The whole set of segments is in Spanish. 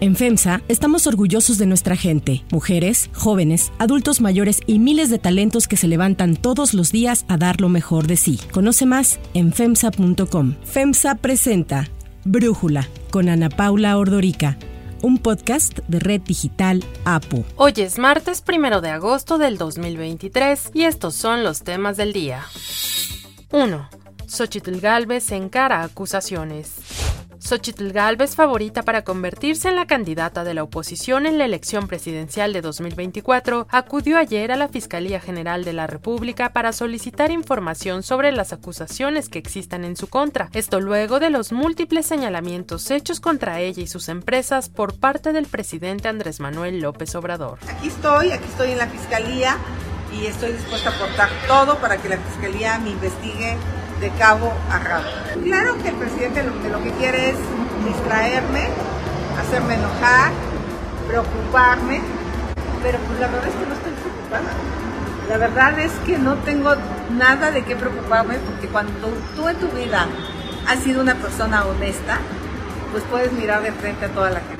En FEMSA estamos orgullosos de nuestra gente, mujeres, jóvenes, adultos mayores y miles de talentos que se levantan todos los días a dar lo mejor de sí. Conoce más en FEMSA.com. FEMSA presenta Brújula con Ana Paula Ordorica un podcast de Red Digital APU. Hoy es martes primero de agosto del 2023 y estos son los temas del día. 1. Xochitl Galvez encara acusaciones. Xochitl Galvez, favorita para convertirse en la candidata de la oposición en la elección presidencial de 2024, acudió ayer a la Fiscalía General de la República para solicitar información sobre las acusaciones que existan en su contra. Esto luego de los múltiples señalamientos hechos contra ella y sus empresas por parte del presidente Andrés Manuel López Obrador. Aquí estoy, aquí estoy en la Fiscalía y estoy dispuesta a aportar todo para que la Fiscalía me investigue de cabo a rabo. Claro que el presidente lo, lo que quiere es distraerme, hacerme enojar, preocuparme, pero pues la verdad es que no estoy preocupada. La verdad es que no tengo nada de qué preocuparme porque cuando tú en tu vida has sido una persona honesta, pues puedes mirar de frente a toda la gente.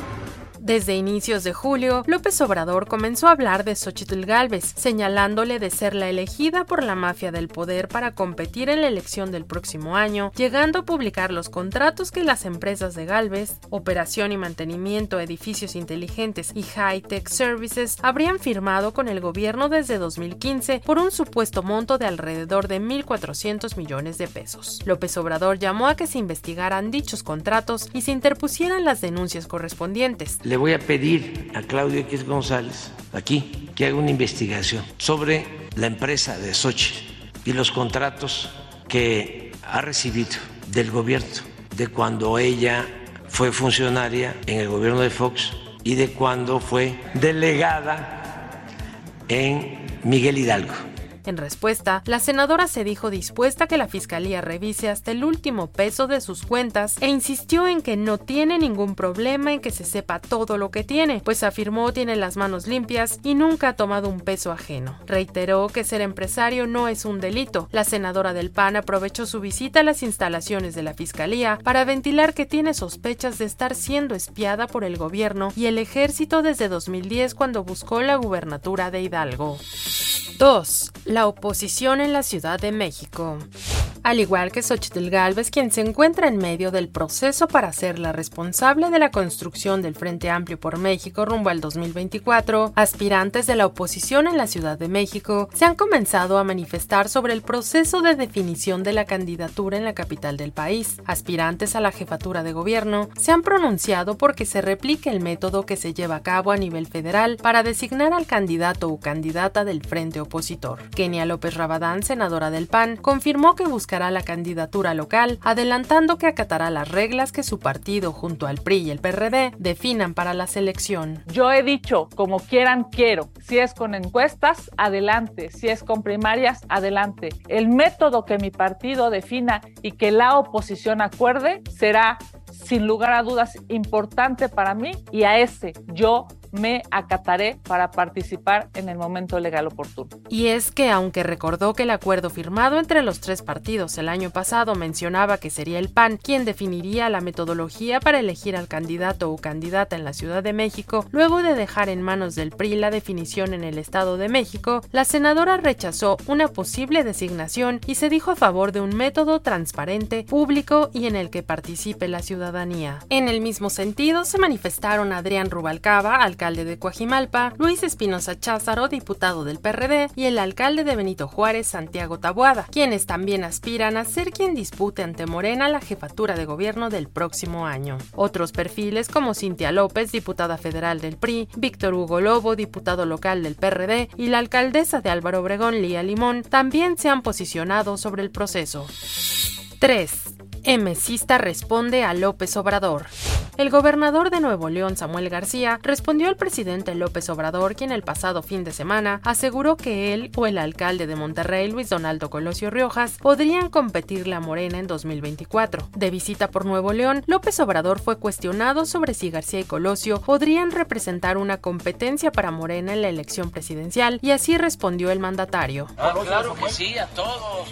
Desde inicios de julio, López Obrador comenzó a hablar de Xochitl Galvez, señalándole de ser la elegida por la mafia del poder para competir en la elección del próximo año, llegando a publicar los contratos que las empresas de Galvez, Operación y Mantenimiento Edificios Inteligentes y High Tech Services, habrían firmado con el gobierno desde 2015 por un supuesto monto de alrededor de 1.400 millones de pesos. López Obrador llamó a que se investigaran dichos contratos y se interpusieran las denuncias correspondientes voy a pedir a Claudio X González, aquí, que haga una investigación sobre la empresa de Sochi y los contratos que ha recibido del gobierno, de cuando ella fue funcionaria en el gobierno de Fox y de cuando fue delegada en Miguel Hidalgo. En respuesta, la senadora se dijo dispuesta a que la Fiscalía revise hasta el último peso de sus cuentas e insistió en que no tiene ningún problema en que se sepa todo lo que tiene, pues afirmó tiene las manos limpias y nunca ha tomado un peso ajeno. Reiteró que ser empresario no es un delito. La senadora del PAN aprovechó su visita a las instalaciones de la Fiscalía para ventilar que tiene sospechas de estar siendo espiada por el gobierno y el ejército desde 2010 cuando buscó la gubernatura de Hidalgo. 2. La oposición en la Ciudad de México. Al igual que Xochitl Galvez, quien se encuentra en medio del proceso para ser la responsable de la construcción del Frente Amplio por México rumbo al 2024, aspirantes de la oposición en la Ciudad de México se han comenzado a manifestar sobre el proceso de definición de la candidatura en la capital del país. Aspirantes a la jefatura de gobierno se han pronunciado porque se replique el método que se lleva a cabo a nivel federal para designar al candidato o candidata del Frente opositor. Kenia López Rabadán, senadora del PAN, confirmó que buscará la candidatura local, adelantando que acatará las reglas que su partido junto al PRI y el PRD definan para la selección. Yo he dicho, como quieran, quiero. Si es con encuestas, adelante. Si es con primarias, adelante. El método que mi partido defina y que la oposición acuerde será sin lugar a dudas importante para mí y a ese yo me acataré para participar en el momento legal oportuno. Y es que aunque recordó que el acuerdo firmado entre los tres partidos el año pasado mencionaba que sería el PAN quien definiría la metodología para elegir al candidato o candidata en la Ciudad de México, luego de dejar en manos del PRI la definición en el Estado de México, la senadora rechazó una posible designación y se dijo a favor de un método transparente, público y en el que participe la ciudadanía en el mismo sentido, se manifestaron Adrián Rubalcaba, alcalde de Coajimalpa, Luis Espinosa Cházaro, diputado del PRD, y el alcalde de Benito Juárez, Santiago Tabuada, quienes también aspiran a ser quien dispute ante Morena la jefatura de gobierno del próximo año. Otros perfiles como Cintia López, diputada federal del PRI, Víctor Hugo Lobo, diputado local del PRD, y la alcaldesa de Álvaro Obregón, Lía Limón, también se han posicionado sobre el proceso. 3. Emesista responde a López Obrador. El gobernador de Nuevo León, Samuel García, respondió al presidente López Obrador, quien el pasado fin de semana aseguró que él o el alcalde de Monterrey, Luis Donaldo Colosio Riojas, podrían competirle a Morena en 2024. De visita por Nuevo León, López Obrador fue cuestionado sobre si García y Colosio podrían representar una competencia para Morena en la elección presidencial y así respondió el mandatario. Ah, claro que sí, a todos,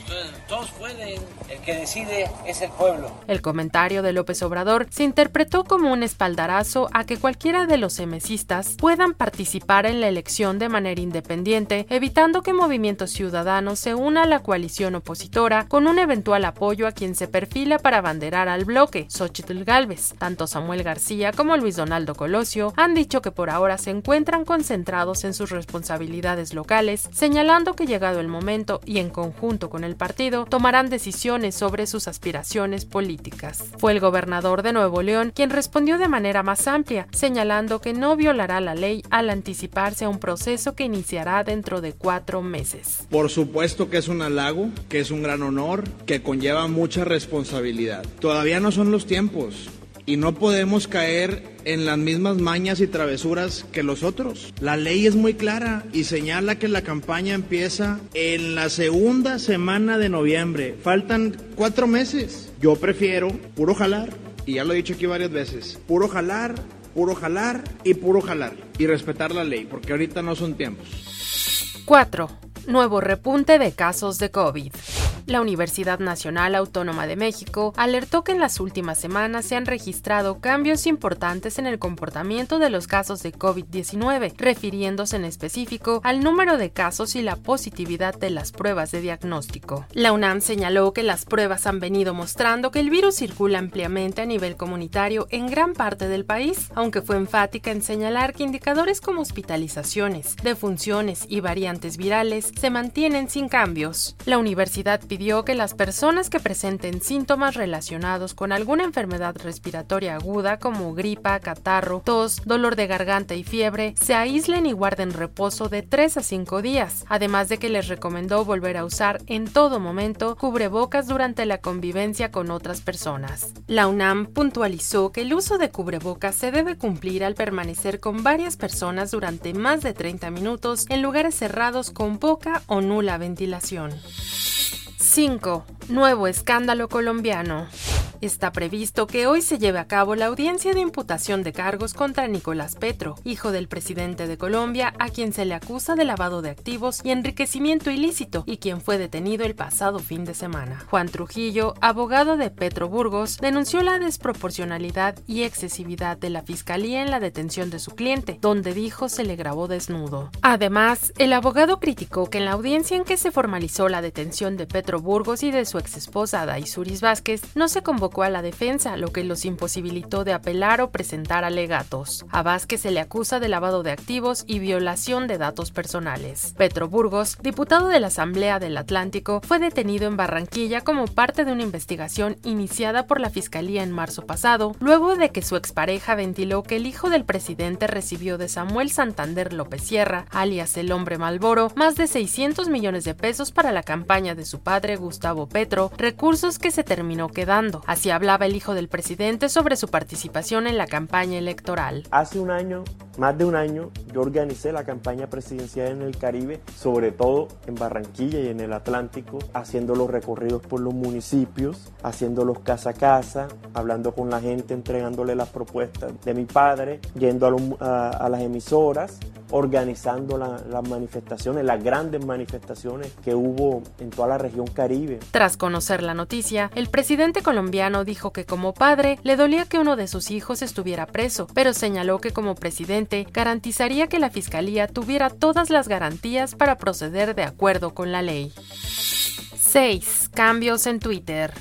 todos pueden, el que decide es el pueblo. El comentario de López Obrador se interpretó como un espaldarazo a que cualquiera de los emesistas puedan participar en la elección de manera independiente, evitando que Movimiento Ciudadano se una a la coalición opositora con un eventual apoyo a quien se perfila para abanderar al bloque, Xochitl Galvez. Tanto Samuel García como Luis Donaldo Colosio han dicho que por ahora se encuentran concentrados en sus responsabilidades locales, señalando que llegado el momento y en conjunto con el partido tomarán decisiones sobre sus aspiraciones políticas. Fue el gobernador de Nuevo León quien respondió de manera más amplia, señalando que no violará la ley al anticiparse a un proceso que iniciará dentro de cuatro meses. Por supuesto que es un halago, que es un gran honor, que conlleva mucha responsabilidad. Todavía no son los tiempos y no podemos caer en las mismas mañas y travesuras que los otros. La ley es muy clara y señala que la campaña empieza en la segunda semana de noviembre. Faltan cuatro meses. Yo prefiero puro jalar, y ya lo he dicho aquí varias veces, puro jalar, puro jalar y puro jalar. Y respetar la ley, porque ahorita no son tiempos. 4. Nuevo repunte de casos de COVID la Universidad Nacional Autónoma de México alertó que en las últimas semanas se han registrado cambios importantes en el comportamiento de los casos de COVID-19, refiriéndose en específico al número de casos y la positividad de las pruebas de diagnóstico. La UNAM señaló que las pruebas han venido mostrando que el virus circula ampliamente a nivel comunitario en gran parte del país, aunque fue enfática en señalar que indicadores como hospitalizaciones, defunciones y variantes virales se mantienen sin cambios. La universidad que las personas que presenten síntomas relacionados con alguna enfermedad respiratoria aguda como gripa, catarro, tos, dolor de garganta y fiebre se aíslen y guarden reposo de 3 a 5 días, además de que les recomendó volver a usar en todo momento cubrebocas durante la convivencia con otras personas. La UNAM puntualizó que el uso de cubrebocas se debe cumplir al permanecer con varias personas durante más de 30 minutos en lugares cerrados con poca o nula ventilación. 5. Nuevo escándalo colombiano. Está previsto que hoy se lleve a cabo la audiencia de imputación de cargos contra Nicolás Petro, hijo del presidente de Colombia, a quien se le acusa de lavado de activos y enriquecimiento ilícito y quien fue detenido el pasado fin de semana. Juan Trujillo, abogado de Petro Burgos, denunció la desproporcionalidad y excesividad de la fiscalía en la detención de su cliente, donde dijo se le grabó desnudo. Además, el abogado criticó que en la audiencia en que se formalizó la detención de Petro Burgos y de su exesposa Daisuris Vázquez no se convocó a la defensa, lo que los imposibilitó de apelar o presentar alegatos. A Vázquez se le acusa de lavado de activos y violación de datos personales. Petro Burgos, diputado de la Asamblea del Atlántico, fue detenido en Barranquilla como parte de una investigación iniciada por la Fiscalía en marzo pasado, luego de que su expareja ventiló que el hijo del presidente recibió de Samuel Santander López Sierra, alias el hombre Malboro, más de 600 millones de pesos para la campaña de su padre Gustavo Petro, recursos que se terminó quedando. Así hablaba el hijo del presidente sobre su participación en la campaña electoral. Hace un año, más de un año, yo organicé la campaña presidencial en el Caribe, sobre todo en Barranquilla y en el Atlántico, haciendo los recorridos por los municipios, haciéndolos casa a casa, hablando con la gente, entregándole las propuestas de mi padre, yendo a, las emisoras, organizando las manifestaciones, las grandes manifestaciones que hubo en toda la región Caribe. Tras conocer la noticia, el presidente colombiano dijo que como padre le dolía que uno de sus hijos estuviera preso, pero señaló que como presidente garantizaría que la fiscalía tuviera todas las garantías para proceder de acuerdo con la ley. 6. Cambios en Twitter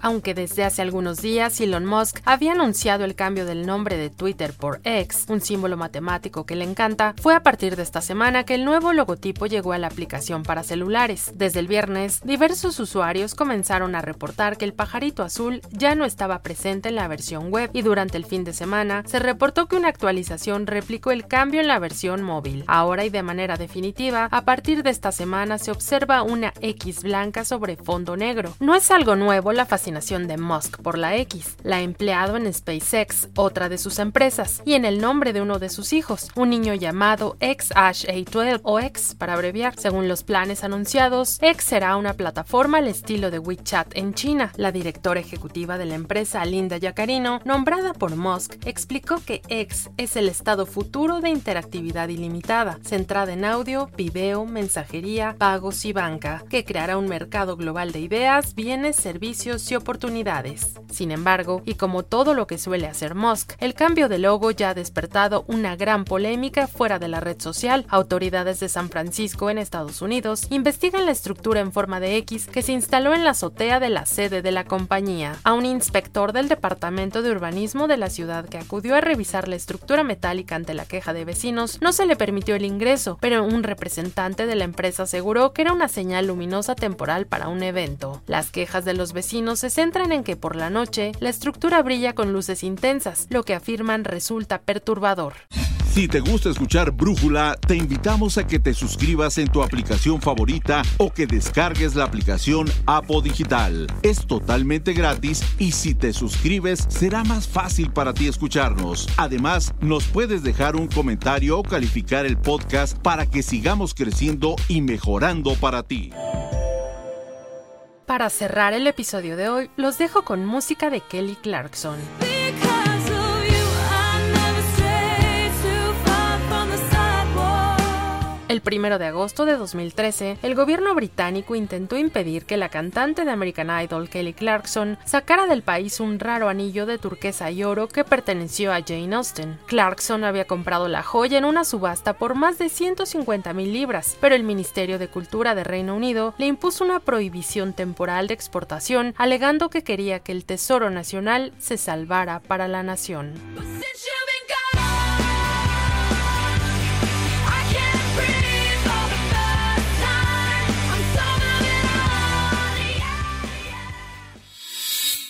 aunque desde hace algunos días Elon Musk había anunciado el cambio del nombre de Twitter por X, un símbolo matemático que le encanta, fue a partir de esta semana que el nuevo logotipo llegó a la aplicación para celulares. Desde el viernes, diversos usuarios comenzaron a reportar que el pajarito azul ya no estaba presente en la versión web y durante el fin de semana se reportó que una actualización replicó el cambio en la versión móvil. Ahora y de manera definitiva, a partir de esta semana se observa una X blanca sobre fondo negro. No es algo nuevo la fascinación de Musk por la X, la empleado en SpaceX, otra de sus empresas, y en el nombre de uno de sus hijos, un niño llamado XH-A12 o X para abreviar. Según los planes anunciados, X será una plataforma al estilo de WeChat en China. La directora ejecutiva de la empresa, Linda Yacarino, nombrada por Musk, explicó que X es el estado futuro de interactividad ilimitada, centrada en audio, video, mensajería, pagos y banca, que creará un mercado global de ideas, bienes, servicios y oportunidades. Sin embargo, y como todo lo que suele hacer Musk, el cambio de logo ya ha despertado una gran polémica fuera de la red social. Autoridades de San Francisco en Estados Unidos investigan la estructura en forma de X que se instaló en la azotea de la sede de la compañía. A un inspector del Departamento de Urbanismo de la ciudad que acudió a revisar la estructura metálica ante la queja de vecinos no se le permitió el ingreso, pero un representante de la empresa aseguró que era una señal luminosa temporal para un evento. Las quejas de los vecinos centran en que por la noche la estructura brilla con luces intensas, lo que afirman resulta perturbador. Si te gusta escuchar Brújula, te invitamos a que te suscribas en tu aplicación favorita o que descargues la aplicación Apo Digital. Es totalmente gratis y si te suscribes será más fácil para ti escucharnos. Además, nos puedes dejar un comentario o calificar el podcast para que sigamos creciendo y mejorando para ti. Para cerrar el episodio de hoy, los dejo con música de Kelly Clarkson. El 1 de agosto de 2013, el gobierno británico intentó impedir que la cantante de American Idol Kelly Clarkson sacara del país un raro anillo de turquesa y oro que perteneció a Jane Austen. Clarkson había comprado la joya en una subasta por más de 150 mil libras, pero el Ministerio de Cultura de Reino Unido le impuso una prohibición temporal de exportación, alegando que quería que el Tesoro Nacional se salvara para la nación.